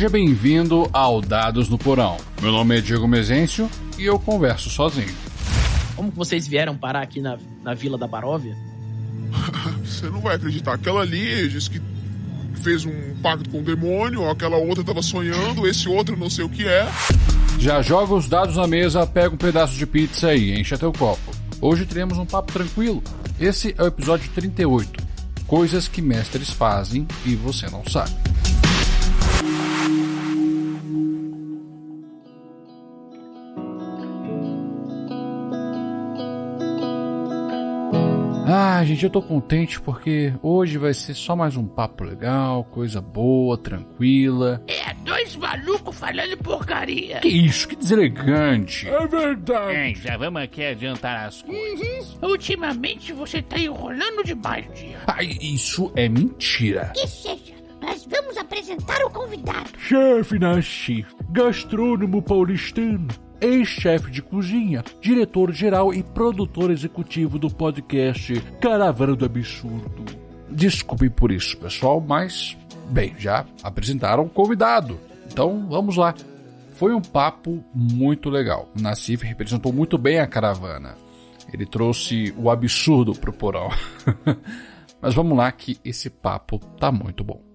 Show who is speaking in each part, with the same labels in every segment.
Speaker 1: Seja bem-vindo ao Dados no Porão. Meu nome é Diego Mezencio e eu converso sozinho.
Speaker 2: Como que vocês vieram parar aqui na, na Vila da Baróvia?
Speaker 3: Você não vai acreditar. Aquela ali disse que fez um pacto com o demônio, aquela outra tava sonhando, esse outro não sei o que é.
Speaker 1: Já joga os dados na mesa, pega um pedaço de pizza e enche teu copo. Hoje teremos um papo tranquilo. Esse é o episódio 38. Coisas que mestres fazem e você não sabe. Ah, gente, eu tô contente porque hoje vai ser só mais um papo legal, coisa boa, tranquila.
Speaker 4: É, dois malucos falando porcaria.
Speaker 1: Que isso, que deselegante.
Speaker 3: É verdade.
Speaker 4: É, já vamos aqui adiantar as coisas. Ultimamente você tá enrolando demais, dia.
Speaker 1: Ah, isso é mentira.
Speaker 5: Que seja, nós vamos apresentar o convidado.
Speaker 1: Chefe Nashi, gastrônomo paulistano, ex-chefe de cozinha, diretor-geral e produtor executivo do podcast Caravana do Absurdo. Desculpe por isso, pessoal, mas, bem, já apresentaram o convidado. Então, vamos lá. Foi um papo muito legal. Nassif representou muito bem a caravana. Ele trouxe o absurdo pro porão. mas vamos lá que esse papo tá muito bom.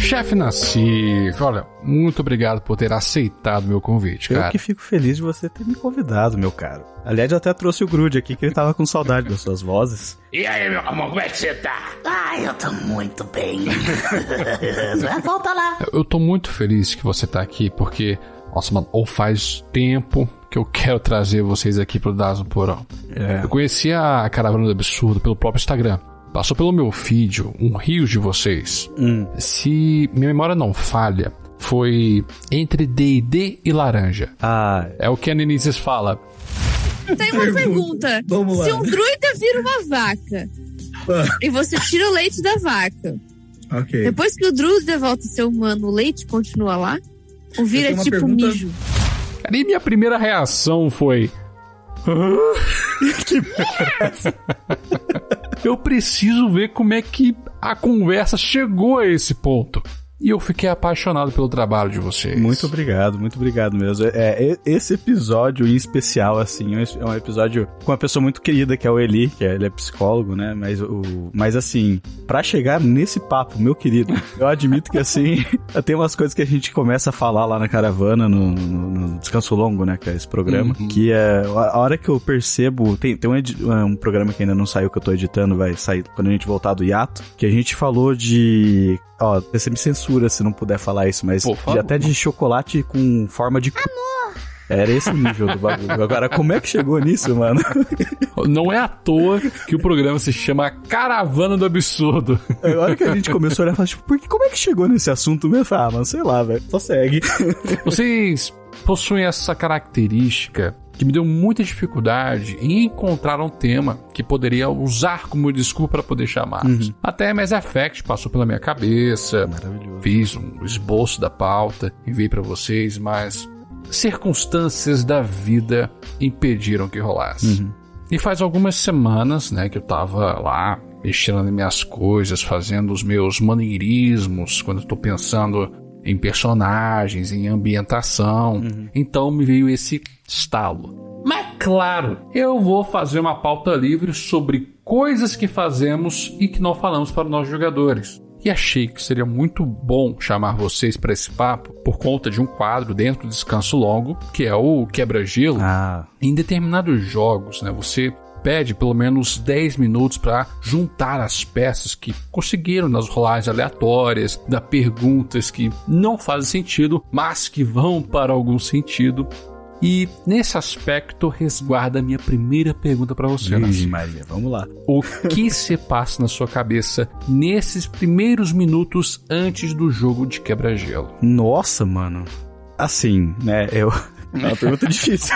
Speaker 1: Chefe Nassif, olha, muito obrigado por ter aceitado meu convite,
Speaker 6: Eu
Speaker 1: cara.
Speaker 6: que fico feliz de você ter me convidado, meu caro. Aliás, eu até trouxe o Grude aqui, que ele tava com saudade das suas vozes.
Speaker 4: E aí, meu amor, como é que você tá?
Speaker 5: Ah, eu tô muito bem. Volta lá.
Speaker 1: Eu tô muito feliz que você tá aqui, porque, nossa, mano, ou faz tempo que eu quero trazer vocês aqui pro no Porão.
Speaker 6: É.
Speaker 1: Eu conheci a Caravana do Absurdo pelo próprio Instagram. Passou pelo meu feed, um rio de vocês.
Speaker 6: Hum.
Speaker 1: Se minha memória não falha, foi entre D&D e laranja.
Speaker 6: Ah,
Speaker 1: É o que a Nenícias fala.
Speaker 7: Tem uma pergunta.
Speaker 6: Vamos lá.
Speaker 7: Se um druida vira uma vaca e você tira o leite da vaca,
Speaker 6: ok.
Speaker 7: depois que o druida volta a ser humano, o leite continua lá? Ou vira
Speaker 6: tenho uma
Speaker 7: tipo
Speaker 6: pergunta-
Speaker 7: mijo?
Speaker 1: Cara, e minha primeira reação foi... que Eu preciso ver como é que a conversa chegou a esse ponto. E eu fiquei apaixonado pelo trabalho de vocês.
Speaker 6: Muito obrigado, muito obrigado mesmo. É, é, esse episódio em especial, assim, é um episódio com uma pessoa muito querida, que é o Eli, que é, ele é psicólogo, né? Mas, o, mas assim, pra chegar nesse papo, meu querido, eu admito que, assim, tem umas coisas que a gente começa a falar lá na caravana, no, no- no Descanso Longo, né? Que é esse programa,
Speaker 1: Uhum.
Speaker 6: que é a hora que eu percebo. Tem, tem um, um programa que ainda não saiu, que eu tô editando, vai sair quando a gente voltar do hiato, que a gente falou de. Ó, você me censura se não puder falar isso, mas de- até de chocolate com forma de. Amor! Era esse o nível do bagulho. Agora, como é que chegou nisso, mano?
Speaker 1: Não é à toa que o programa se chama Caravana do Absurdo.
Speaker 6: A hora que a gente começou a olhar, tipo, por que, como é que chegou nesse assunto mesmo? Ah, mano, sei lá, velho. Só segue.
Speaker 1: Vocês possuem essa característica que me deu muita dificuldade em encontrar um tema que poderia usar como desculpa para poder chamar. Até Mass Effect passou pela minha cabeça,
Speaker 6: Maravilhoso.
Speaker 1: fiz um esboço da pauta, enviei para vocês, mas circunstâncias da vida impediram que rolasse. E faz algumas semanas, né, que eu tava lá mexendo nas minhas coisas, fazendo os meus maneirismos, quando eu tô pensando em personagens, em ambientação. Então me veio esse estalo. Mas claro, eu vou fazer uma pauta livre sobre coisas que fazemos e que não falamos para nós jogadores. E achei que seria muito bom chamar vocês para esse papo por conta de um quadro dentro do Descanso Longo, que é o Quebra-Gelo.
Speaker 6: Ah,
Speaker 1: Em determinados jogos, né, você pede pelo menos 10 minutos para juntar as peças que conseguiram nas rolagens aleatórias, dar perguntas que não fazem sentido, mas que vão para algum sentido. E nesse aspecto resguarda a minha primeira pergunta para você.
Speaker 6: Maria, vamos lá.
Speaker 1: O que se passa na sua cabeça nesses primeiros minutos antes do jogo de quebra-gelo?
Speaker 6: Nossa, mano. Assim, né, eu... É uma pergunta difícil.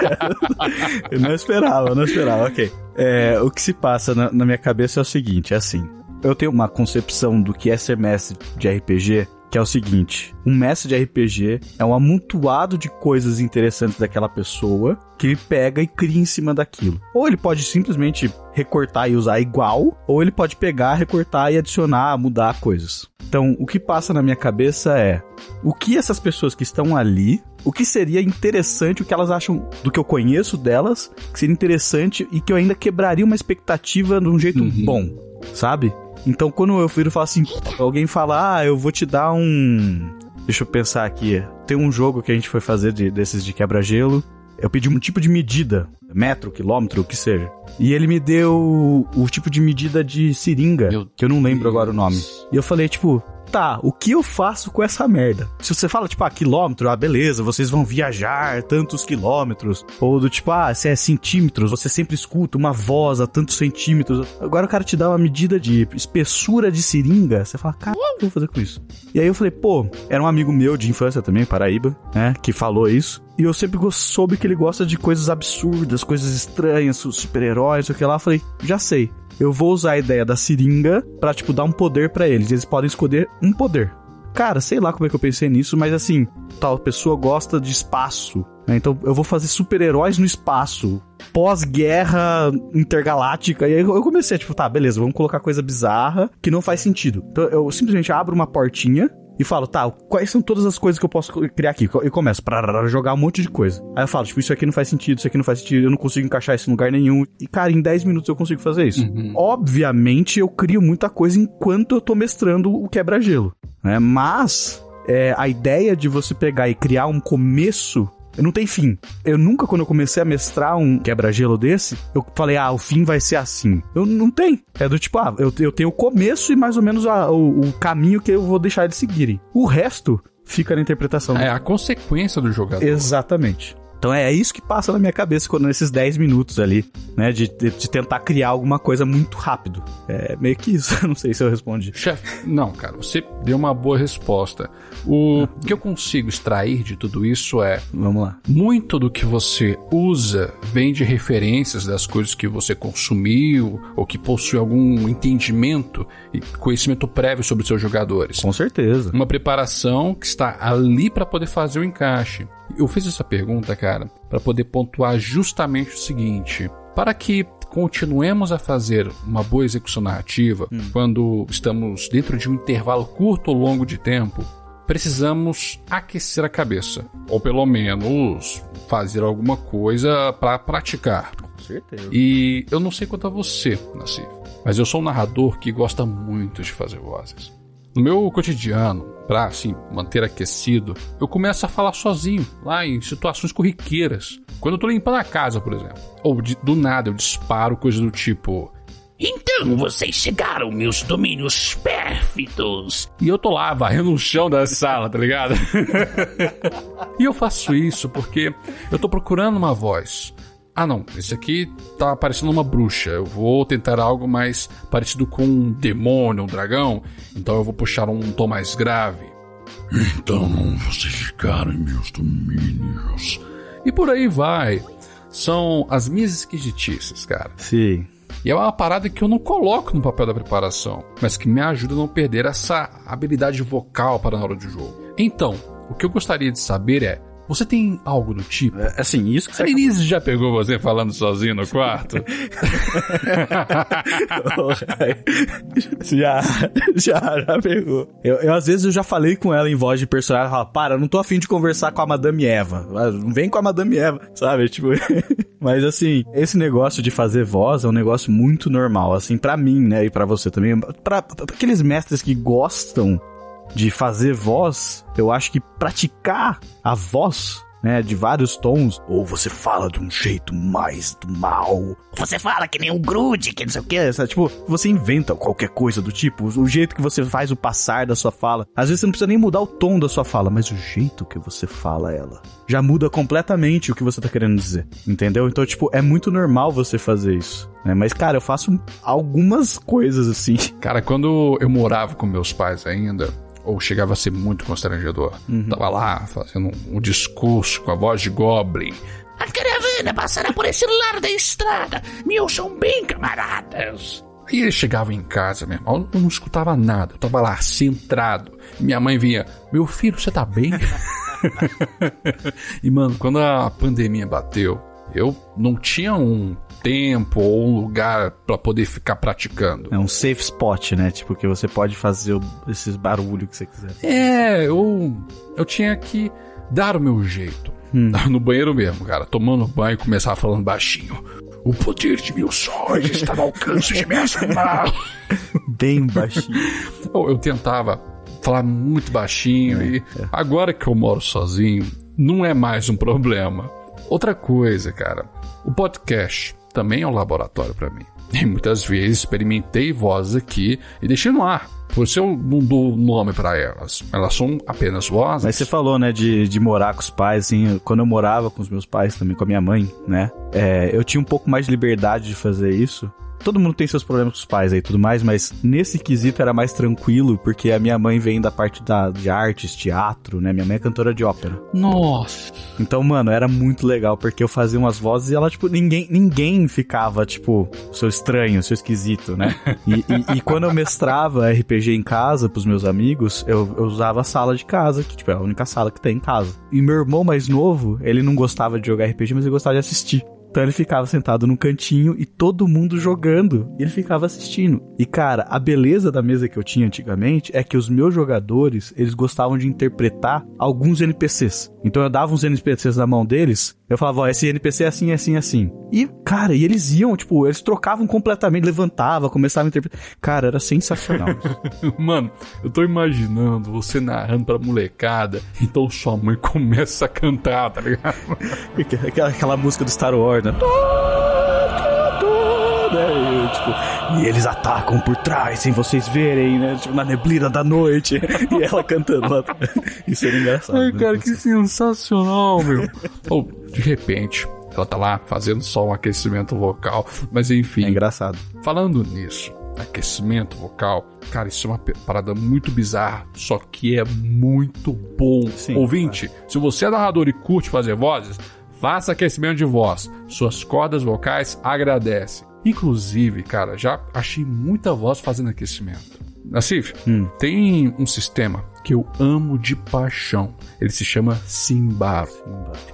Speaker 6: eu não esperava, eu não esperava, ok. É, o que se passa na, na minha cabeça é o seguinte, é assim. Eu tenho uma concepção do que é ser mestre de RPG que é o seguinte: um mestre de RPG é um amontoado de coisas interessantes daquela pessoa que ele pega e cria em cima daquilo. Ou ele pode simplesmente recortar e usar igual, ou ele pode pegar, recortar e adicionar, mudar coisas. Então, o que passa na minha cabeça é o que essas pessoas que estão ali, o que seria interessante, o que elas acham do que eu conheço delas, que seria interessante e que eu ainda quebraria uma expectativa de um jeito
Speaker 1: Uhum.
Speaker 6: bom, sabe? Então, quando eu viro e falo assim, alguém fala, ah, eu vou te dar um. Deixa eu pensar aqui. Tem um jogo que a gente foi fazer de- desses de quebra-gelo. Eu pedi um tipo de medida, metro, quilômetro, o que seja. E ele me deu o tipo de medida de seringa,
Speaker 1: Meu
Speaker 6: que eu não lembro agora o
Speaker 1: Deus.
Speaker 6: nome. E eu falei, tipo, tá, o que eu faço com essa merda? Se você fala, tipo, ah, quilômetro, ah, beleza, vocês vão viajar tantos quilômetros. Ou do tipo, ah, se é centímetros, você sempre escuta uma voz a tantos centímetros. Agora o cara te dá uma medida de espessura de seringa. Você fala, cara, o que eu vou fazer com isso? E aí eu falei, pô, era um amigo meu de infância também, Paraíba, né, que falou isso. E eu sempre soube que ele gosta de coisas absurdas, coisas estranhas, su- super-heróis, o que lá. Falei, já sei. Eu vou usar a ideia da seringa pra, tipo, dar um poder pra eles. Eles podem escolher um poder. Cara, sei lá como é que eu pensei nisso, mas assim, tal pessoa gosta de espaço. né? Então eu vou fazer super-heróis no espaço. Pós-guerra intergaláctica. E aí eu comecei, tipo, tá, beleza, vamos colocar coisa bizarra que não faz sentido. Então eu simplesmente abro uma portinha e falo, tá, quais são todas as coisas que eu posso criar aqui? E começo pra jogar um monte de coisa. Aí eu falo, tipo, isso aqui não faz sentido, isso aqui não faz sentido, eu não consigo encaixar isso em lugar nenhum. E, cara, em 10 minutos eu consigo fazer isso. Obviamente, eu crio muita coisa enquanto eu tô mestrando o quebra-gelo, né? Mas, é, a ideia de você pegar e criar um começo não tem fim. Eu nunca, quando eu comecei a mestrar um quebra-gelo desse, eu falei, ah, o fim vai ser assim. Eu não tem. É do tipo, ah, eu, eu tenho o começo e mais ou menos a- o, o caminho que eu vou deixar eles seguirem. O resto fica na interpretação.
Speaker 1: É a consequência do jogador.
Speaker 6: Exatamente. Então é isso que passa na minha cabeça quando nesses 10 minutos ali, né? De, de, de tentar criar alguma coisa muito rápido. É meio que isso. Não sei se eu respondi.
Speaker 1: Chefe, não, cara, você deu uma boa resposta. O que eu consigo extrair de tudo isso é
Speaker 6: Vamos lá.
Speaker 1: muito do que você usa vem de referências das coisas que você consumiu ou que possui algum entendimento e conhecimento prévio sobre os seus jogadores.
Speaker 6: Com certeza.
Speaker 1: Uma preparação que está ali para poder fazer o encaixe. Eu fiz essa pergunta, cara, para poder pontuar justamente o seguinte: para que continuemos a fazer uma boa execução narrativa, quando estamos dentro de um intervalo curto ou longo de tempo, precisamos aquecer a cabeça, ou pelo menos fazer alguma coisa para praticar.
Speaker 6: Com certeza.
Speaker 1: E eu não sei quanto a você, Nassif, mas eu sou um narrador que gosta muito de fazer vozes. No meu cotidiano, pra assim, manter aquecido, eu começo a falar sozinho, lá em situações corriqueiras. Quando eu tô limpando a casa, por exemplo. Ou de- do nada eu disparo coisas do tipo.
Speaker 4: Então vocês chegaram, meus domínios pérfidos.
Speaker 1: E eu tô lá varrendo o chão da sala, tá ligado? e eu faço isso porque eu tô procurando uma voz. Ah, não, esse aqui tá parecendo uma bruxa. Eu vou tentar algo mais parecido com um demônio, um dragão. Então eu vou puxar um tom mais grave. Então vocês ficaram em meus domínios. E por aí vai. São as minhas esquisitices, cara.
Speaker 6: Sim.
Speaker 1: E é uma parada que eu não coloco no papel da preparação, mas que me ajuda a não perder essa habilidade vocal para na hora do jogo. Então, o que eu gostaria de saber é: você tem algo do tipo?
Speaker 6: É, Assim, isso que
Speaker 1: A
Speaker 6: você
Speaker 1: Denise já pegou você falando sozinho no quarto?
Speaker 6: já, já, já pegou. Eu, eu, às vezes eu já falei com ela em voz de personagem, ela fala, para, eu não tô afim de conversar com a Madame Eva. Não vem com a Madame Eva, sabe? Tipo, mas assim, esse negócio de fazer voz é um negócio muito normal, assim, pra mim, né, e pra você também. Pra, pra aqueles mestres que gostam de fazer voz, eu acho que praticar a voz né, de vários tons, ou você fala de um jeito mais do mal,
Speaker 5: Você fala que nem um grude, que não sei o
Speaker 6: que sabe? Tipo, você inventa qualquer coisa do tipo, o jeito que você faz o passar da sua fala. Às vezes você não precisa nem mudar o tom da sua fala, mas o jeito que você fala ela já muda completamente o que você tá querendo dizer. Entendeu? Então, tipo, é muito normal você fazer isso. Né? Mas, cara, eu faço algumas coisas assim.
Speaker 1: Cara, quando eu morava com meus pais ainda, ou chegava a ser muito constrangedor, tava lá fazendo um, um discurso com a voz de Goblin.
Speaker 4: A caravana passará por esse lado da estrada. Me ouçam bem, camaradas.
Speaker 1: Aí ele chegava em casa, meu irmão, eu não escutava nada. Eu tava lá, centrado. Minha mãe vinha, meu filho, você tá bem? e, mano, quando a pandemia bateu, eu não tinha um tempo ou um lugar pra poder ficar praticando.
Speaker 6: É um safe spot, né? Tipo, que você pode fazer esses barulhos que você quiser.
Speaker 1: É, eu, eu tinha que dar o meu jeito. No banheiro mesmo, cara. Tomando banho e começar falando baixinho. O poder de meus sonhos está no alcance de minhas mãos.
Speaker 6: Bem baixinho.
Speaker 1: Eu, eu tentava falar muito baixinho e agora que eu moro sozinho, não é mais um problema. Outra coisa, cara, o podcast também é um laboratório pra mim. E muitas vezes experimentei vozes aqui e deixei no ar. Por isso eu não dou nome pra elas. Elas são apenas vozes.
Speaker 6: Mas você falou, né, de, de morar com os pais, assim, quando eu morava com os meus pais também, com a minha mãe, né, é, eu tinha um pouco mais de liberdade de fazer isso. Todo mundo tem seus problemas com os pais aí e tudo mais, mas nesse quesito era mais tranquilo, porque a minha mãe vem da parte da, de artes, teatro, né, minha mãe é cantora de ópera.
Speaker 1: Nossa.
Speaker 6: Então, mano, era muito legal, porque eu fazia umas vozes e ela, tipo, ninguém, ninguém ficava, tipo, seu estranho, seu esquisito, né? E, e- e quando eu mestrava RPG em casa pros meus amigos, eu, eu usava a sala de casa, que, tipo, é a única sala que tem em casa. E meu irmão mais novo, ele não gostava de jogar RPG, mas ele gostava de assistir. Então ele ficava sentado num cantinho e todo mundo jogando. E ele ficava assistindo. E cara, a beleza da mesa que eu tinha antigamente é que os meus jogadores, eles gostavam de interpretar alguns NPCs. Então eu dava uns NPCs na mão deles, eu falava, ó, esse NPC é assim, assim, assim. E, cara, e eles iam, tipo, eles trocavam completamente, levantava, começavam a interpretar. Cara, era sensacional.
Speaker 1: Mano, eu tô imaginando você narrando pra molecada, então sua mãe começa a cantar, tá ligado?
Speaker 6: aquela, aquela música do Star Wars, né? Né, e, tipo, e eles atacam por trás sem vocês verem, né? Tipo, na neblina da noite. e ela cantando lá. Isso era engraçado.
Speaker 1: Ai,
Speaker 6: né?
Speaker 1: cara, que sensacional, meu. Ou, de repente, ela tá lá fazendo só um aquecimento vocal, mas enfim.
Speaker 6: É engraçado.
Speaker 1: Falando nisso, aquecimento vocal, cara, isso é uma parada muito bizarra, só que é muito bom.
Speaker 6: Sim,
Speaker 1: Ouvinte, se você é narrador e curte fazer vozes, faça aquecimento de voz. Suas cordas vocais agradecem. Inclusive, cara, já achei muita voz fazendo aquecimento. Nassif,
Speaker 6: Hum.
Speaker 1: tem um sistema que eu amo de paixão. Ele se chama Simbar.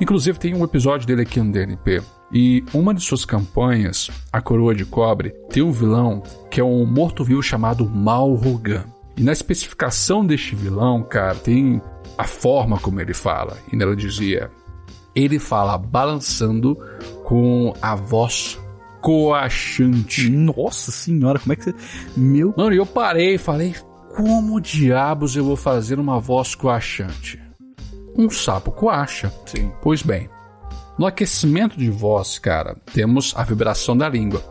Speaker 1: Inclusive, tem um episódio dele aqui no DNP. E uma de suas campanhas, A Coroa de Cobre, tem um vilão que é um morto-vivo chamado Mal Rogan. E na especificação deste vilão, cara, tem a forma como ele fala. E nela dizia: ele fala balançando com a voz coachante.
Speaker 6: Nossa senhora, como é que você. Meu.
Speaker 1: Mano, e eu parei e falei: como diabos eu vou fazer uma voz coachante? Um sapo coacha.
Speaker 6: Sim.
Speaker 1: Pois bem, no aquecimento de voz, cara, temos a vibração da língua.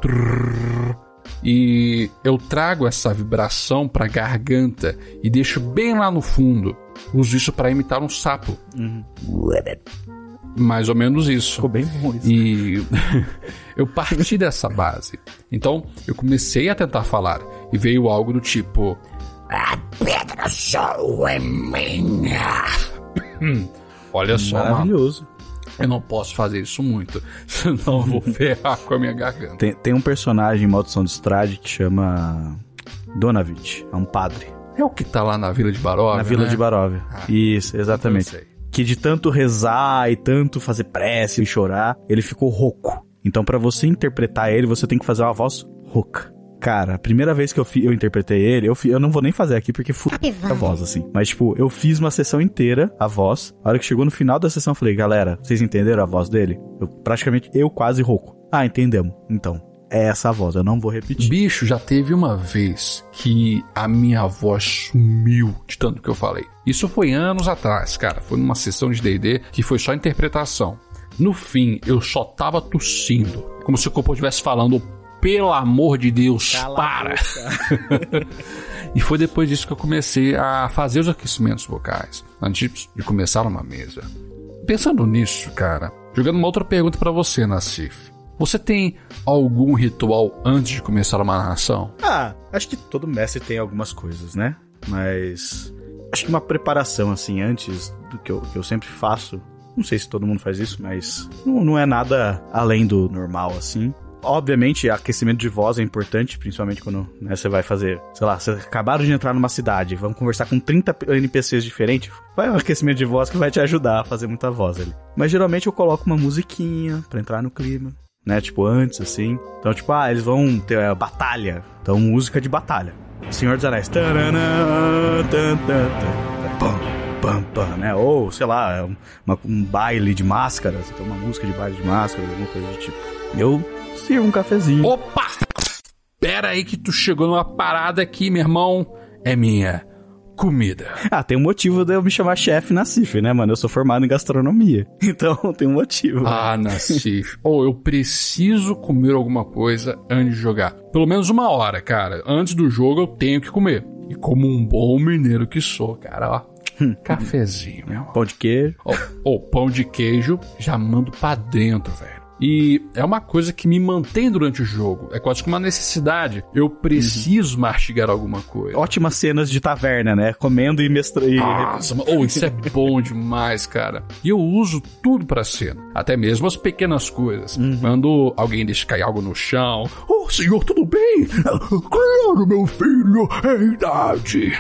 Speaker 1: E eu trago essa vibração pra garganta e deixo bem lá no fundo. Uso isso pra imitar um sapo. Mais ou menos isso.
Speaker 6: Ficou bem bom isso.
Speaker 1: E eu parti dessa base. Então eu comecei a tentar falar e veio algo do tipo:
Speaker 5: A pedra só é minha.
Speaker 1: Olha só, mano,
Speaker 6: Maravilhoso.
Speaker 1: eu não posso fazer isso muito, senão eu vou ferrar com a minha garganta.
Speaker 6: Tem, tem um personagem em Maldição de Strade que chama Donavich. É um padre.
Speaker 1: É o que tá lá na Vila de Baróvia,
Speaker 6: na Vila
Speaker 1: né?
Speaker 6: de Baróvia. Isso, exatamente. Que de tanto rezar e tanto fazer prece e chorar, ele ficou rouco. Então, pra você interpretar ele, você tem que fazer uma voz rouca. Cara, a primeira vez que eu, fi- eu interpretei ele, eu, fi- eu não vou nem fazer aqui porque fui a voz, assim. Mas, tipo, eu fiz uma sessão inteira, a voz. A hora que chegou no final da sessão, eu falei, galera, vocês entenderam a voz dele? Eu, praticamente, eu quase rouco. Ah, entendemos. Então, é essa voz, eu não vou repetir.
Speaker 1: Bicho, já teve uma vez que a minha voz sumiu de tanto que eu falei. Isso foi anos atrás, cara. Foi numa sessão de D&D que foi só interpretação. No fim, eu só tava tossindo. Como se o corpo estivesse falando, pelo amor de Deus, para! e foi depois disso que eu comecei a fazer os aquecimentos vocais, antes de começar uma mesa. Pensando nisso, cara, jogando uma outra pergunta pra você, Nassif. Você tem algum ritual antes de começar uma narração?
Speaker 6: Ah, acho que todo mestre tem algumas coisas, né? Mas acho que uma preparação assim antes do que eu, que eu sempre faço. Não sei se todo mundo faz isso, mas não, não é nada além do normal assim. Obviamente, aquecimento de voz é importante, principalmente quando né, você vai fazer, sei lá, você acabaram de entrar numa cidade, vamos conversar com 30 NPCs diferentes, vai um aquecimento de voz que vai te ajudar a fazer muita voz ali. Mas geralmente eu coloco uma musiquinha pra entrar no clima, né? Tipo, antes, assim. Então, tipo, ah, eles vão ter a batalha. Então, música de batalha. Senhor dos Anéis. Taranã, tan, tan, tan, pam, pam, pam, né? Ou, sei lá, uma- um baile de máscaras. Então, uma música de baile de máscaras, alguma coisa do tipo. Eu sirvo um cafezinho.
Speaker 1: Opa! Pera aí que tu chegou numa parada aqui, meu irmão. É minha comida.
Speaker 6: Ah, tem um motivo de eu me chamar chefe na CIF, né, mano? Eu sou formado em gastronomia. Então, tem um motivo.
Speaker 1: Ah, Nassif. Ou eu preciso comer alguma coisa antes de jogar. Pelo menos uma hora, cara. Antes do jogo eu tenho que comer. E como um bom mineiro que sou, cara, ó. Cafezinho, meu.
Speaker 6: Pão de queijo.
Speaker 1: Ó, ó, pão de queijo, já mando pra dentro, velho. E é uma coisa que me mantém durante o jogo. É quase que uma necessidade. Eu preciso mastigar alguma coisa.
Speaker 6: Ótimas cenas de taverna, né? Comendo e mestra... e-
Speaker 1: Nossa, mas- oh, isso é bom demais, cara. E eu uso tudo pra cena. Até mesmo as pequenas coisas. Quando alguém deixa cair algo no chão. Oh, senhor, tudo bem? Claro, meu filho, é idade.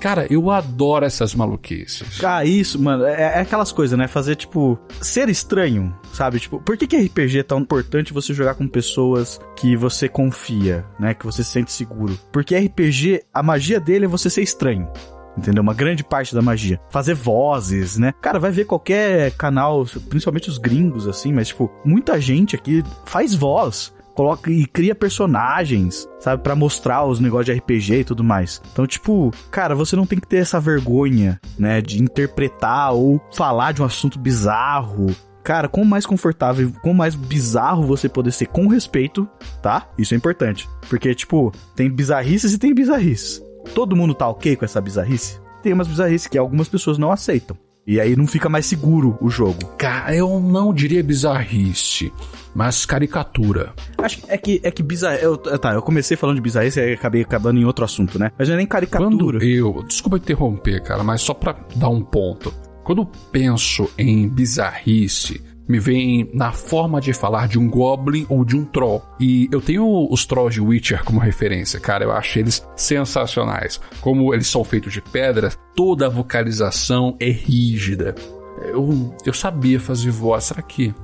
Speaker 1: Cara, eu adoro essas maluquices.
Speaker 6: Ah, isso, mano, é, é aquelas coisas, né? Fazer, tipo, ser estranho, sabe? Tipo, por que, que RPG é tão importante você jogar com pessoas que você confia, né? Que você se sente seguro? Porque RPG, a magia dele é você ser estranho. Entendeu? Uma grande parte da magia. Fazer vozes, né? Cara, vai ver qualquer canal, principalmente os gringos, assim, mas, tipo, muita gente aqui faz voz. Coloca e cria personagens, sabe? Pra mostrar os negócios de RPG e tudo mais. Então, tipo, cara, você não tem que ter essa vergonha, né? De interpretar ou falar de um assunto bizarro. Cara, quanto mais confortável, quanto mais bizarro você poder ser com respeito, tá? Isso é importante. Porque, tipo, tem bizarrices e tem bizarrices. Todo mundo tá ok com essa bizarrice? Tem umas bizarrices que algumas pessoas não aceitam. E aí não fica mais seguro o jogo.
Speaker 1: Cara, eu não diria bizarrice, mas caricatura.
Speaker 6: Acho que é que, é que bizarro. Eu, tá, eu comecei falando de bizarrice e acabei acabando em outro assunto, né? Mas não é nem caricatura.
Speaker 1: Quando eu. Desculpa interromper, cara, mas só pra dar um ponto. Quando eu penso em bizarrice, me vem na forma de falar de um goblin ou de um troll. E eu tenho os trolls de Witcher como referência, cara. Eu acho eles sensacionais. Como eles são feitos de pedra, toda a vocalização é rígida. Eu, eu sabia fazer voz. Será que.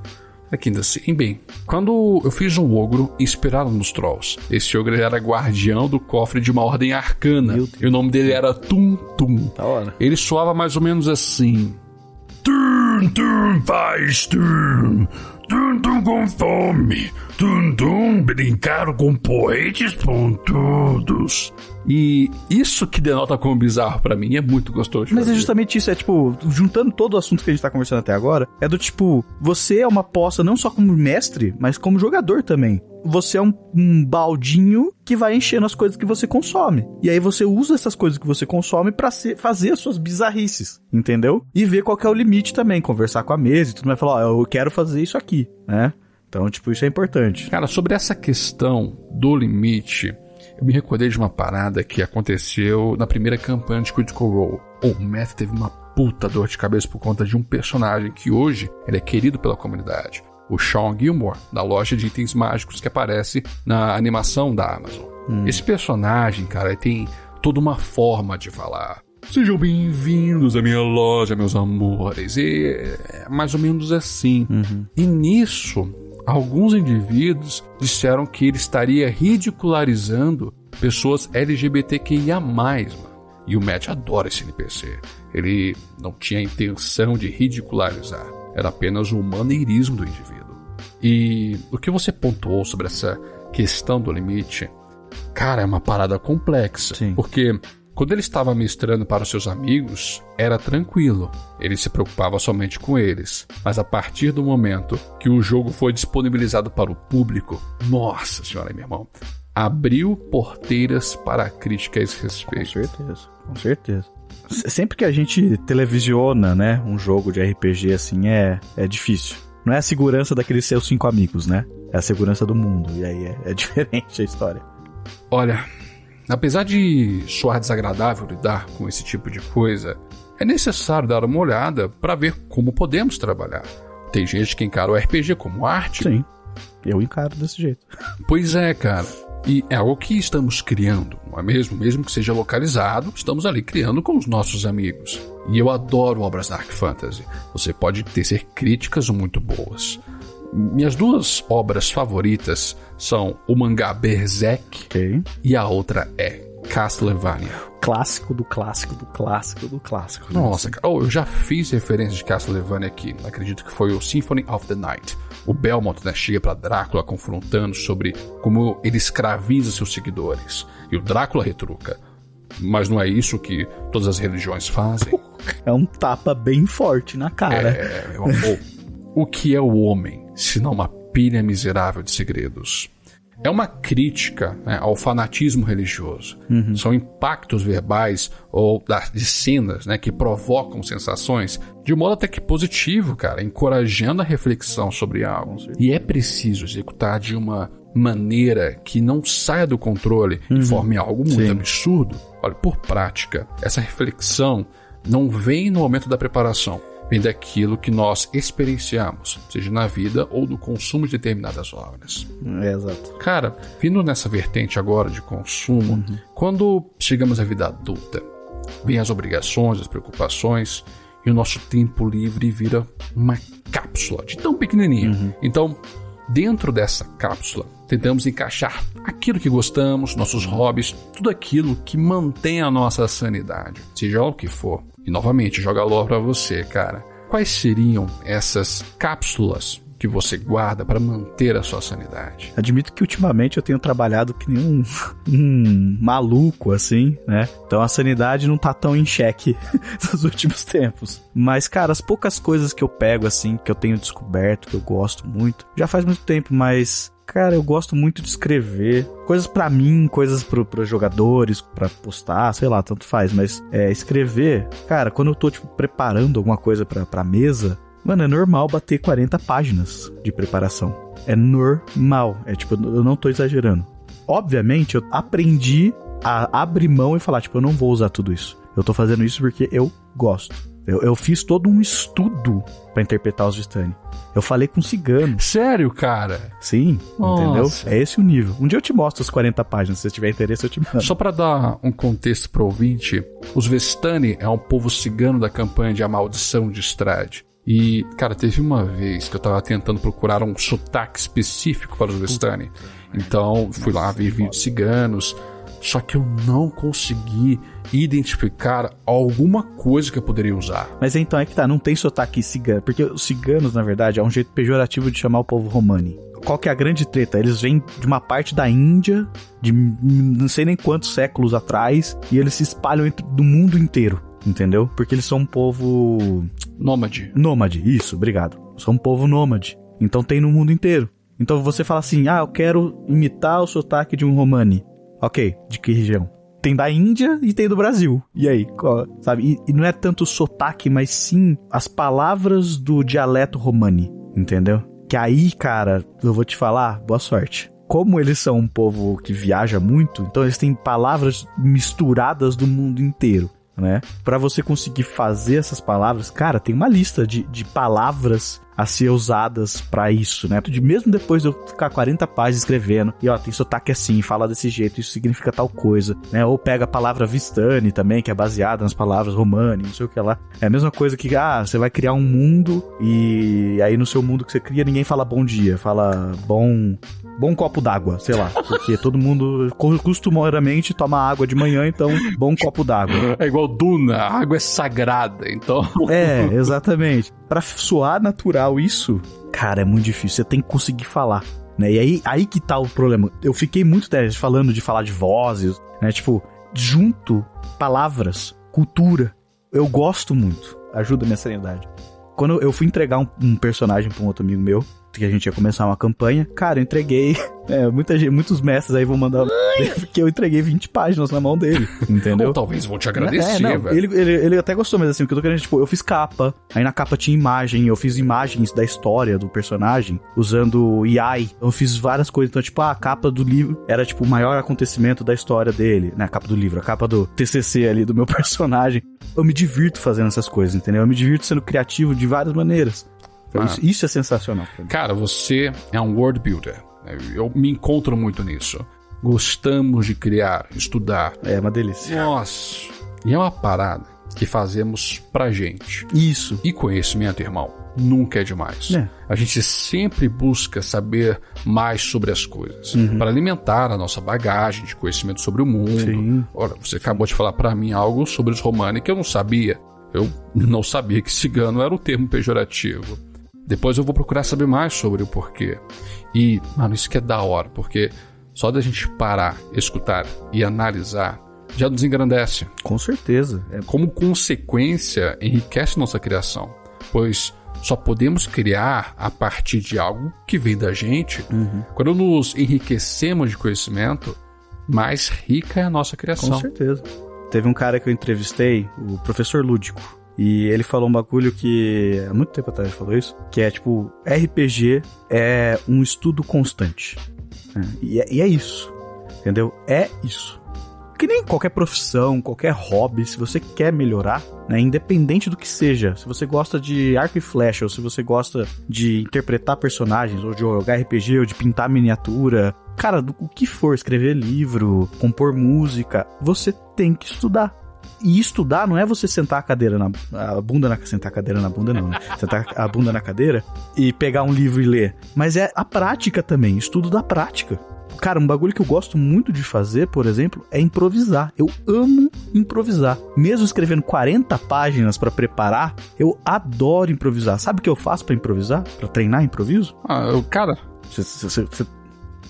Speaker 1: Que ainda assim? Bem, quando eu fiz um ogro inspirado nos trolls, esse ogro era guardião do cofre de uma ordem arcana. E o nome dele era Tum Tum.
Speaker 6: Da hora.
Speaker 1: Ele soava mais ou menos assim. Tum Tum faz tum. Tum Tum com fome. Tum Tum brincar com poetes pontudos. E isso que denota como bizarro pra mim é muito gostoso. de
Speaker 6: Mas é
Speaker 1: fazer.
Speaker 6: justamente isso, é tipo, juntando todo o assunto que a gente tá conversando até agora, é do tipo, você é uma aposta não só como mestre, mas como jogador também. Você é um, um baldinho que vai enchendo as coisas que você consome. E aí você usa essas coisas que você consome pra ser- fazer as suas bizarrices, entendeu? E ver qual que é o limite também, conversar com a mesa e tudo mais, falar, ó, eu quero fazer isso aqui, né? Então, tipo, isso é importante.
Speaker 1: Cara, sobre essa questão do limite, eu me recordei de uma parada que aconteceu na primeira campanha de Critical Role. O Matt teve uma puta dor de cabeça por conta de um personagem que hoje ele é querido pela comunidade. O Sean Gilmore, da loja de itens mágicos que aparece na animação da Amazon. Esse personagem, cara, tem toda uma forma de falar. Sejam bem-vindos à minha loja, meus amores. E é mais ou menos assim. E nisso, alguns indivíduos disseram que ele estaria ridicularizando pessoas LGBTQIA+. E o Matt adora esse NPC. Ele não tinha a intenção de ridicularizar. Era apenas o maneirismo do indivíduo. E o que você pontuou sobre essa questão do limite, cara, é uma parada complexa.
Speaker 6: Sim.
Speaker 1: Porque quando ele estava mestrando para os seus amigos, era tranquilo. Ele se preocupava somente com eles. Mas a partir do momento que o jogo foi disponibilizado para o público, nossa senhora, meu irmão, abriu porteiras para a crítica a esse
Speaker 6: Com
Speaker 1: respeito.
Speaker 6: certeza, com certeza. Sempre que a gente televisiona, né, um jogo de RPG assim, é, é difícil. Não é a segurança daqueles seus cinco amigos, né? É a segurança do mundo. E aí é, é diferente a história.
Speaker 1: Olha, apesar de soar desagradável lidar com esse tipo de coisa, é necessário dar uma olhada para ver como podemos trabalhar. Tem gente que encara o RPG como arte,
Speaker 6: Sim. Eu encaro desse jeito.
Speaker 1: Pois é, cara. E é algo que estamos criando, não é mesmo? Mesmo que seja localizado, estamos ali criando com os nossos amigos. E eu adoro obras Dark Fantasy. Você pode tecer críticas muito boas. Minhas duas obras favoritas são o mangá Berserk
Speaker 6: Ok.
Speaker 1: e a outra é Castlevania.
Speaker 6: Clássico do clássico do clássico do clássico. né?
Speaker 1: Nossa, cara, oh, eu já fiz referência de Castlevania aqui. Acredito que foi o Symphony of the Night. O Belmont né, chega pra Drácula confrontando sobre como ele escraviza seus seguidores. E o Drácula retruca. Mas não é isso que todas as religiões fazem.
Speaker 6: É um tapa bem forte na cara.
Speaker 1: É, o, o que é o homem, se não uma pilha miserável de segredos? É uma crítica né, ao fanatismo religioso. São impactos verbais ou de cenas né, que provocam sensações de modo até que positivo, cara, encorajando a reflexão sobre algo. E é preciso executar de uma maneira que não saia do controle e forme algo muito
Speaker 6: Sim.
Speaker 1: absurdo. Olha, por prática, essa reflexão não vem no momento da preparação, vem daquilo que nós experienciamos, seja na vida ou no consumo de determinadas obras.
Speaker 6: É, exato.
Speaker 1: Cara, vindo nessa vertente agora de consumo, quando chegamos à vida adulta, vem as obrigações, as preocupações e o nosso tempo livre vira uma cápsula de tão pequenininho. Então, dentro dessa cápsula, tentamos encaixar aquilo que gostamos, nossos hobbies, tudo aquilo que mantém a nossa sanidade, seja o que for. E novamente, joga lore pra você, cara. Quais seriam essas cápsulas que você guarda para manter a sua sanidade?
Speaker 6: Admito que ultimamente eu tenho trabalhado que nem um, um maluco, assim, né? Então a sanidade não tá tão em xeque nos últimos tempos. Mas, cara, as poucas coisas que eu pego, assim, que eu tenho descoberto, que eu gosto muito, já faz muito tempo, mas. Cara, eu gosto muito de escrever coisas pra mim, coisas pros jogadores, pra postar, sei lá, tanto faz. Mas é, escrever, cara, quando eu tô, tipo, preparando alguma coisa pra, pra mesa, mano, é normal bater 40 páginas de preparação. É normal. É tipo, eu não tô exagerando. Obviamente, eu aprendi a abrir mão e falar, tipo, eu não vou usar tudo isso. Eu tô fazendo isso porque eu gosto. Eu, eu fiz todo um estudo pra interpretar os Vistani. Eu falei com cigano.
Speaker 1: Sério, cara?
Speaker 6: Sim,
Speaker 1: Nossa.
Speaker 6: entendeu? É esse o nível. Um dia eu te mostro as 40 páginas. Se você tiver interesse, eu te mando.
Speaker 1: Só para dar um contexto pro ouvinte, os Vestani é um povo cigano da campanha de A Maldição de Strade. E, cara, teve uma vez que eu tava tentando procurar um sotaque específico para os Vestani. Então, fui lá ver vídeos ciganos, só que eu não consegui identificar alguma coisa que eu poderia usar.
Speaker 6: Mas então é que tá, não tem sotaque cigano. Porque os ciganos, na verdade, é um jeito pejorativo de chamar o povo romani. Qual que é a grande treta? Eles vêm de uma parte da Índia, de não sei nem quantos séculos atrás, e eles se espalham entre, do mundo inteiro, entendeu? Porque eles são um povo
Speaker 1: Nômade.
Speaker 6: nômade. Isso, obrigado. São um povo nômade. Então tem no mundo inteiro. Então você fala assim: ah, eu quero imitar o sotaque de um romani. Ok, de que região? Tem da Índia e tem do Brasil. E aí, sabe? E, e não é tanto o sotaque, mas sim as palavras do dialeto romani, entendeu? Que aí, cara, eu vou te falar, boa sorte. Como eles são um povo que viaja muito, então eles têm palavras misturadas do mundo inteiro, né? Pra você conseguir fazer essas palavras, cara, tem uma lista de, de palavras a ser usadas pra isso, né? De mesmo depois de eu ficar 40 páginas escrevendo, e ó, tem sotaque assim, fala desse jeito, isso significa tal coisa, né? Ou pega a palavra Vistani também, que é baseada nas palavras romani, não sei o que lá. É a mesma coisa que, ah, você vai criar um mundo e aí no seu mundo que você cria ninguém fala bom dia, fala bom bom copo d'água, sei lá, porque todo mundo co- costumeiramente toma água de manhã, então bom copo d'água.
Speaker 1: É igual Duna, a água é sagrada, então.
Speaker 6: É, exatamente. Pra soar natural isso, cara, é muito difícil. Você tem que conseguir falar. Né? E aí, aí que tá o problema. Eu fiquei muito né, falando de falar de vozes, né? Tipo, junto palavras, cultura. Eu gosto muito. Ajuda a minha serenidade. Quando eu fui entregar um, um personagem pra um outro amigo meu, que a gente ia começar uma campanha, cara, eu entreguei. É, muita gente, muitos mestres aí vão mandar. Porque eu entreguei 20 páginas na mão dele, entendeu?
Speaker 1: Ou talvez vão te agradecer,
Speaker 6: É, não,
Speaker 1: velho.
Speaker 6: ele, ele, ele até gostou, mas assim, o que eu tô querendo, tipo, eu fiz capa, aí na capa tinha imagem, eu fiz imagens da história do personagem, usando AI, eu fiz várias coisas, então, tipo, ah, a capa do livro era, tipo, o maior acontecimento da história dele, né, a capa do livro, a capa do TCC ali, do meu personagem. Eu me divirto fazendo essas coisas, entendeu? Eu me divirto sendo criativo de várias maneiras. Então,
Speaker 1: Ah.
Speaker 6: isso, isso é sensacional.
Speaker 1: Cara, você é um world builder. Eu me encontro muito nisso. Gostamos de criar, estudar.
Speaker 6: É uma delícia.
Speaker 1: Nossa. E é uma parada que fazemos pra gente.
Speaker 6: Isso.
Speaker 1: E conhecimento, irmão, nunca é demais.
Speaker 6: É.
Speaker 1: A gente sempre busca saber mais sobre as coisas
Speaker 6: Uhum.
Speaker 1: para alimentar a nossa bagagem de conhecimento sobre o mundo.
Speaker 6: Sim.
Speaker 1: Ora, você acabou de falar pra mim algo sobre os Romani que eu não sabia. Eu não sabia que cigano era o termo pejorativo. Depois eu vou procurar saber mais sobre o porquê. E, mano, isso que é da hora, porque só da gente parar, escutar e analisar já nos engrandece
Speaker 6: Com certeza. É,
Speaker 1: como consequência, enriquece nossa criação, pois só podemos criar a partir de algo que vem da gente. Quando nos enriquecemos de conhecimento, mais rica é a nossa
Speaker 6: com
Speaker 1: criação.
Speaker 6: certeza. Teve um cara que eu entrevistei, o professor Lúdico. E ele falou um bagulho que há muito tempo atrás ele falou isso, que é tipo, RPG é um estudo constante. né? E, é, e é isso. Entendeu? É isso. Que nem qualquer profissão, qualquer hobby, se você quer melhorar, né, independente do que seja, se você gosta de arco e flecha, ou se você gosta de interpretar personagens, ou de jogar RPG, ou de pintar miniatura, cara, o que for, escrever livro, compor música, você tem que estudar. E estudar não é você sentar a cadeira na a bunda na sentar a cadeira na bunda não, né? sentar a bunda na cadeira e pegar um livro e ler, mas é a prática também, estudo da prática. Cara, um bagulho que eu gosto muito de fazer, por exemplo, é improvisar. Eu amo improvisar. Mesmo escrevendo 40 páginas pra preparar, eu adoro improvisar. Sabe o que eu faço pra improvisar? Pra treinar improviso?
Speaker 1: Ah, eu- cara,
Speaker 6: Cê- cê- cê- cê-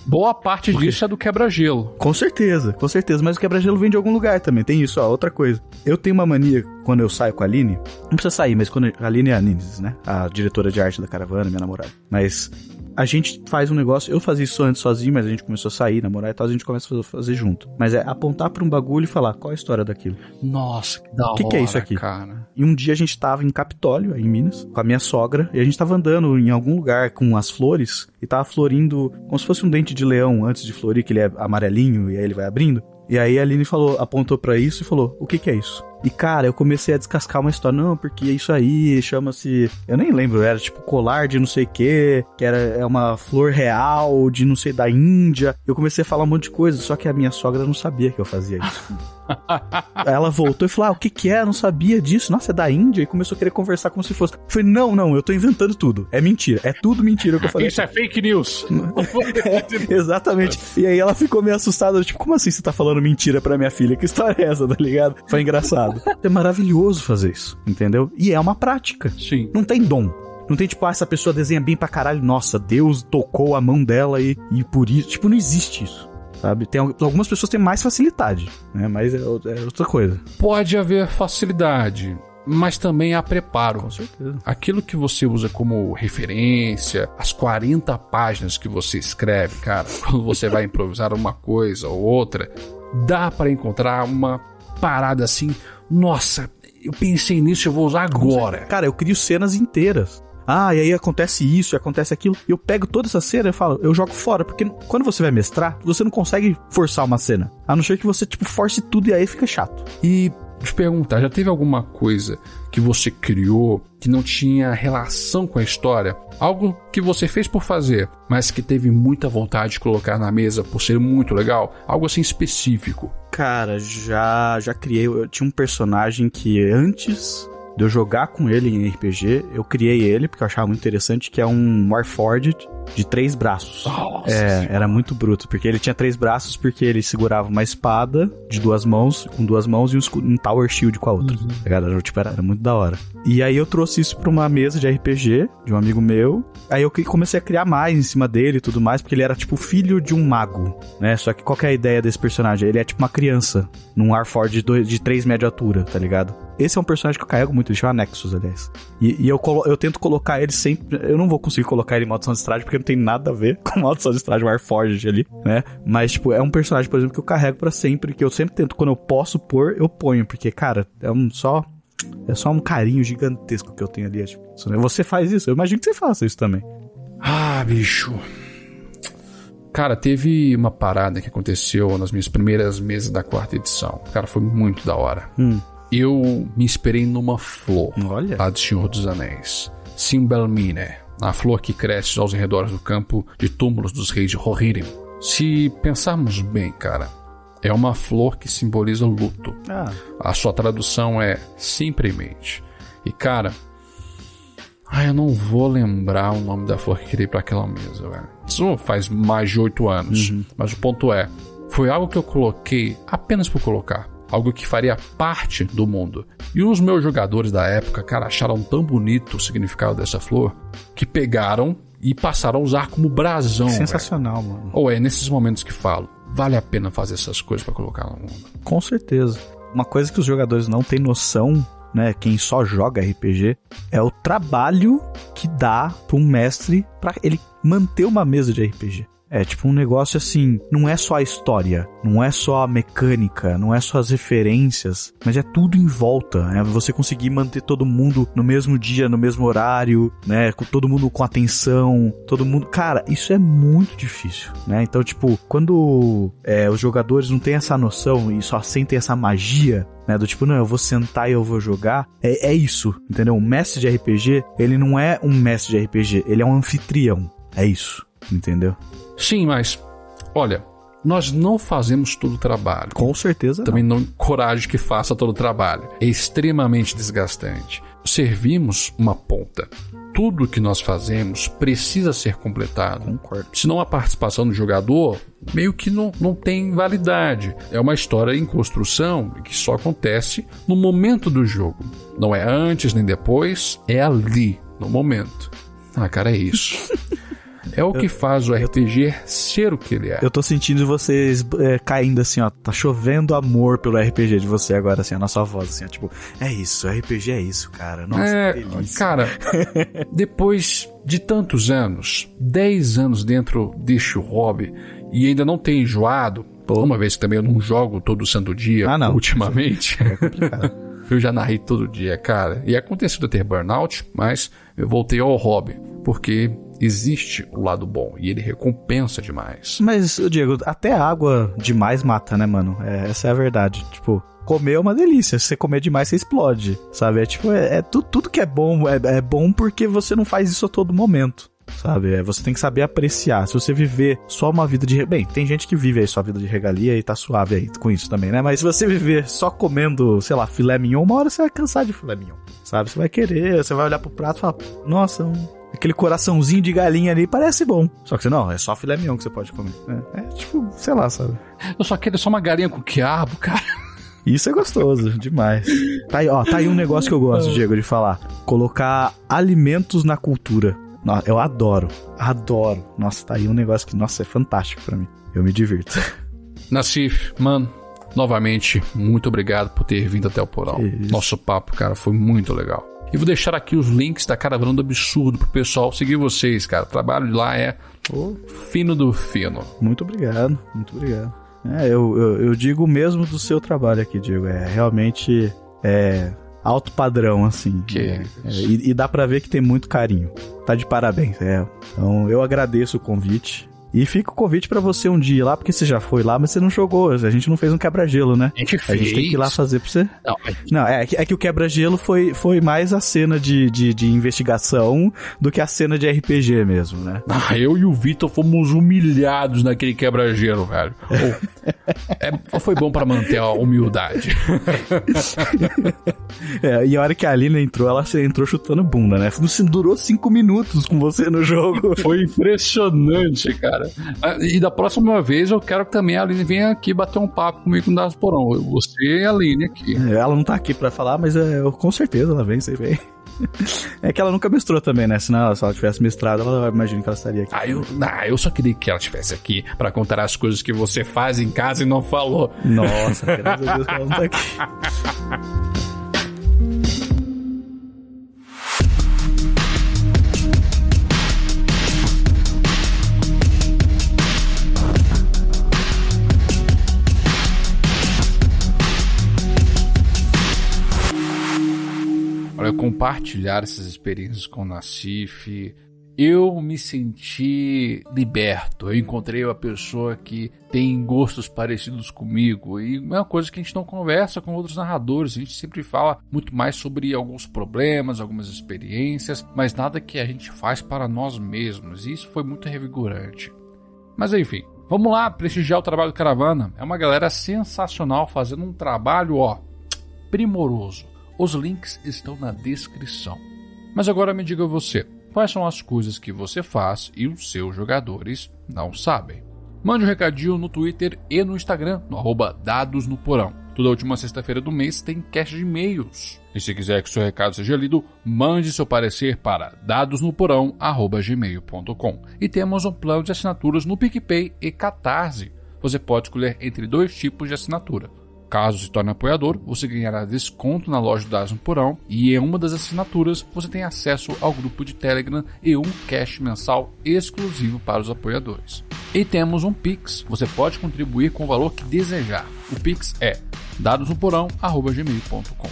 Speaker 1: boa parte disso é do quebra-gelo.
Speaker 6: Com certeza, com certeza. Mas o quebra-gelo vem de algum lugar também. Tem isso, ó. Outra coisa. Eu tenho uma mania quando eu saio com a Aline. Não precisa sair, mas quando a Aline é a Ninesis, né? A diretora de arte da caravana, minha namorada. Mas a gente faz um negócio. Eu fazia isso antes sozinho, mas a gente começou a sair, namorar e tal. A gente começa a fazer, junto. Mas é apontar pra um bagulho e falar qual é a história daquilo.
Speaker 1: Nossa, que da hora,
Speaker 6: Que que é isso aqui?
Speaker 1: cara?
Speaker 6: E um dia a gente tava em Capitólio, aí em Minas, com a minha sogra, e a gente tava andando em algum lugar com as flores, e tava florindo como se fosse um dente de leão antes de florir, que ele é amarelinho, e aí ele vai abrindo. E aí a Aline falou, apontou pra isso e falou: O que que é isso? E cara, eu comecei a descascar uma história. Não, porque isso aí chama-se. Eu nem lembro, era tipo colar de não sei o que, que era é uma flor real de não sei da Índia. Eu comecei a falar um monte de coisa, só que a minha sogra não sabia que eu fazia isso. Aí ela voltou e falou: Ah, o que que é? Eu não sabia disso. Nossa, é da Índia. E começou a querer conversar como se fosse. Eu falei: Não, não, eu tô inventando tudo. É mentira. É tudo mentira que eu falei.
Speaker 1: Isso é fake news.
Speaker 6: Exatamente. E aí ela ficou meio assustada, tipo, como assim você tá falando mentira pra minha filha? Que história é essa, tá ligado? Foi engraçado. É maravilhoso fazer isso, entendeu? E é uma prática.
Speaker 1: Sim.
Speaker 6: Não tem dom. Não tem tipo, ah, essa pessoa desenha bem pra caralho. Nossa, Deus tocou a mão dela e, e por isso. Tipo, não existe isso. Sabe? Tem, al- algumas pessoas têm mais facilidade, né? Mas é, é outra coisa.
Speaker 1: Pode haver facilidade, mas também há preparo.
Speaker 6: Com certeza.
Speaker 1: Aquilo que você usa como referência, as 40 páginas que você escreve, cara, quando você vai improvisar uma coisa ou outra, dá pra encontrar uma parada assim, nossa, eu pensei nisso, eu vou usar agora.
Speaker 6: Cara, eu crio cenas inteiras. Ah, e aí acontece isso, acontece aquilo. Eu pego toda essa cena e falo, eu jogo fora. Porque quando você vai mestrar, você não consegue forçar uma cena. A não ser que você, tipo, force tudo e aí fica chato.
Speaker 1: E te perguntar, já teve alguma coisa que você criou que não tinha relação com a história? Algo que você fez por fazer, mas que teve muita vontade de colocar na mesa por ser muito legal? Algo assim específico.
Speaker 6: Cara, já já criei. Eu tinha um personagem que antes de eu jogar com ele em RPG, eu criei ele, porque eu achava muito interessante, que é um Warforged de três braços.
Speaker 1: Nossa
Speaker 6: É, era muito bruto, porque ele tinha três braços porque ele segurava uma espada de duas mãos, com duas mãos e um, um Tower Shield com a outra. Tá ligado? Era, tipo, era, era muito da hora. E aí eu trouxe isso pra uma mesa de RPG de um amigo meu. Aí eu comecei a criar mais em cima dele e tudo mais, porque ele era tipo filho de um mago, né? Só que qual que é a ideia desse personagem? Ele é tipo uma criança, num Warforged de, dois- de 3 metros de altura, tá ligado? Esse é um personagem que eu carrego muito, ele chama Nexus, aliás. E, e eu, eu tento colocar ele sempre. Eu não vou conseguir colocar ele em de Estrade, porque não tem nada a ver com de Estrade Warforged ali, né? Mas, tipo, é um personagem, por exemplo, que eu carrego pra sempre, que eu sempre tento, quando eu posso pôr, eu ponho, porque, cara, é um só. É só um carinho gigantesco que eu tenho ali. é, tipo, né? Você faz isso, eu imagino que você faça isso também.
Speaker 1: Ah, bicho. Cara, teve uma parada que aconteceu nas minhas primeiras mesas da quarta edição. Cara, foi muito da hora.
Speaker 6: Hum.
Speaker 1: Eu me inspirei numa flor
Speaker 6: Olha.
Speaker 1: lá do Senhor dos Anéis. Simbelmine, a flor que cresce aos redores do campo de túmulos dos reis de Rohirrim. Se pensarmos bem, cara, é uma flor que simboliza luto.
Speaker 6: Ah,
Speaker 1: A sua tradução é simplesmente. E cara, ai, eu não vou lembrar o nome da flor que criei para aquela mesa, velho. Isso faz mais de oito anos. Mas o ponto é, foi algo que eu coloquei apenas por colocar. Algo que faria parte do mundo. E os meus jogadores da época, cara, acharam tão bonito o significado dessa flor que pegaram e passaram a usar como brasão.
Speaker 6: sensacional, mano.
Speaker 1: Ou é nesses momentos que falo, vale a pena fazer essas coisas para colocar no mundo.
Speaker 6: Com certeza. Uma coisa que os jogadores não têm noção, né? Quem só joga RPG, é o trabalho que dá pra um mestre pra ele manter uma mesa de RPG. É tipo um negócio assim, não é só a história, não é só a mecânica, não é só as referências, mas é tudo em volta, né? Você conseguir manter todo mundo no mesmo dia, no mesmo horário, né? Com todo mundo com atenção, todo mundo. Cara, isso é muito difícil, né? Então, tipo, quando é, os jogadores não têm essa noção e só sentem essa magia, né? Do tipo, não, eu vou sentar e eu vou jogar. É, é isso, entendeu? Um mestre de RPG, ele não é um mestre de RPG, ele é um anfitrião. É isso, entendeu?
Speaker 1: Sim, mas olha, nós não fazemos todo o trabalho.
Speaker 6: Com certeza.
Speaker 1: Também não encorajo que faça todo o trabalho. É extremamente desgastante. Servimos uma ponta. Tudo que nós fazemos precisa ser completado.
Speaker 6: Concordo.
Speaker 1: Senão a participação do jogador meio que não, não tem validade. É uma história em construção que só acontece no momento do jogo. Não é antes nem depois, é ali, no momento. Ah, cara, é isso. É o que faz o RPG ser o que ele é.
Speaker 6: Eu tô sentindo vocês é, caindo assim, ó. Tá chovendo amor pelo RPG de você agora, assim, a na sua voz, assim, ó. Tipo, é isso, RPG é isso, cara. Nossa,
Speaker 1: É,
Speaker 6: que delícia.
Speaker 1: cara, depois de tantos anos, 10 anos dentro deste hobby e ainda não ter enjoado, uma vez que também eu não jogo todo santo dia
Speaker 6: Ah, não.
Speaker 1: ultimamente. eu já narrei todo dia, cara. E aconteceu de ter burnout, mas eu voltei ao hobby, porque existe o lado bom e ele recompensa demais.
Speaker 6: Mas, Diego, até água demais mata, né, mano? É, essa é a verdade. Tipo, comer é uma delícia. Se você comer demais, você explode. Sabe? É tipo, é, é tu- tudo que é bom é, é bom porque você não faz isso a todo momento. Sabe? É, você tem que saber apreciar. Se você viver só uma vida de. Bem, tem gente que vive aí sua vida de regalia e tá suave aí com isso também, né? Mas se você viver só comendo, sei lá, filé mignon, uma hora você vai cansar de filé mignon. Sabe? Você vai querer, você vai olhar pro prato e falar, nossa, um- aquele coraçãozinho de galinha ali parece bom. Só que você não, é só filé mignon que você pode comer. É, é tipo, sei lá, sabe?
Speaker 1: Eu só quero só uma galinha com quiabo, cara.
Speaker 6: Isso é gostoso, demais. Tá aí, ó, tá aí um negócio que eu gosto, Diego, de falar. Colocar alimentos na cultura. Eu adoro, adoro. Nossa, tá aí um negócio que, nossa, é fantástico pra mim. Eu me divirto.
Speaker 1: Nassif, mano, novamente, muito obrigado por ter vindo até o porão.
Speaker 6: Isso.
Speaker 1: Nosso papo, cara, foi muito legal. E vou deixar aqui os links da Caravana do Absurdo pro pessoal seguir vocês, cara. O trabalho de lá é o fino do fino.
Speaker 6: Muito obrigado, muito obrigado. É, eu, eu, eu digo mesmo do seu trabalho aqui, Diego. É realmente é alto padrão, assim.
Speaker 1: Que
Speaker 6: É, é, e, e dá pra ver que tem muito carinho. Tá de parabéns, é. Então eu agradeço o convite. E fica o convite pra você um dia ir lá, porque você já foi lá, mas você não jogou. A gente não fez um quebra-gelo, né?
Speaker 1: A gente
Speaker 6: A gente tem que ir lá fazer pra você.
Speaker 1: Não,
Speaker 6: Não, é, que- é que o quebra-gelo foi, foi mais a cena de, de, de investigação do que a cena de RPG mesmo, né?
Speaker 1: Ah, eu e o Vitor fomos humilhados naquele quebra-gelo, velho. Oh, é, foi bom pra manter a humildade.
Speaker 6: É, e a hora que a Alina entrou, ela entrou chutando bunda, né? Durou cinco minutos com você no jogo.
Speaker 1: Foi impressionante, cara. Ah, E da próxima vez eu quero que também a Aline venha aqui bater um papo comigo no Das Porão. Você e a Aline aqui.
Speaker 6: É, Ela não tá aqui pra falar, mas é, eu- com certeza ela vem, você vem. É que ela nunca mestrou também, né? Ela- se ela tivesse mestrado, ela imagina que ela estaria aqui.
Speaker 1: Ah, eu, ah, eu só queria que ela estivesse aqui pra contar as coisas que você faz em casa e não falou.
Speaker 6: Nossa, graças a Deus que ela não tá aqui.
Speaker 1: Olha, compartilhar essas experiências com o Nassif eu me senti liberto. Eu encontrei uma pessoa que tem gostos parecidos comigo e é uma coisa que a gente não conversa com outros narradores. A gente sempre fala muito mais sobre alguns problemas, algumas experiências, mas nada que a gente faz para nós mesmos. E isso foi muito revigorante. Mas enfim, vamos lá prestigiar o trabalho do Caravana. É uma galera sensacional fazendo um trabalho, ó, primoroso. Os links estão na descrição. Mas agora me diga você, quais são as coisas que você faz e os seus jogadores não sabem? Mande um recadinho no Twitter e no Instagram, no arroba Dados no Porão. Toda última sexta-feira do mês tem cast de e-mails. E se quiser que seu recado seja lido, mande seu parecer para dadosnoporão.gmail.com. E temos um plano de assinaturas no PicPay e Catarse. Você pode escolher entre dois tipos de assinatura Caso se torne apoiador, você ganhará desconto na loja da Asno Porão e em uma das assinaturas você tem acesso ao grupo de Telegram e um cash mensal exclusivo para os apoiadores. E temos um Pix, você pode contribuir com o valor que desejar. O Pix é dadosnoporão.gmail.com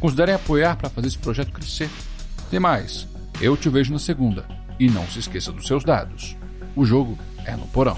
Speaker 1: Considerem apoiar para fazer esse projeto crescer. Tem mais, eu te vejo na segunda. E não se esqueça dos seus dados. O jogo é no porão.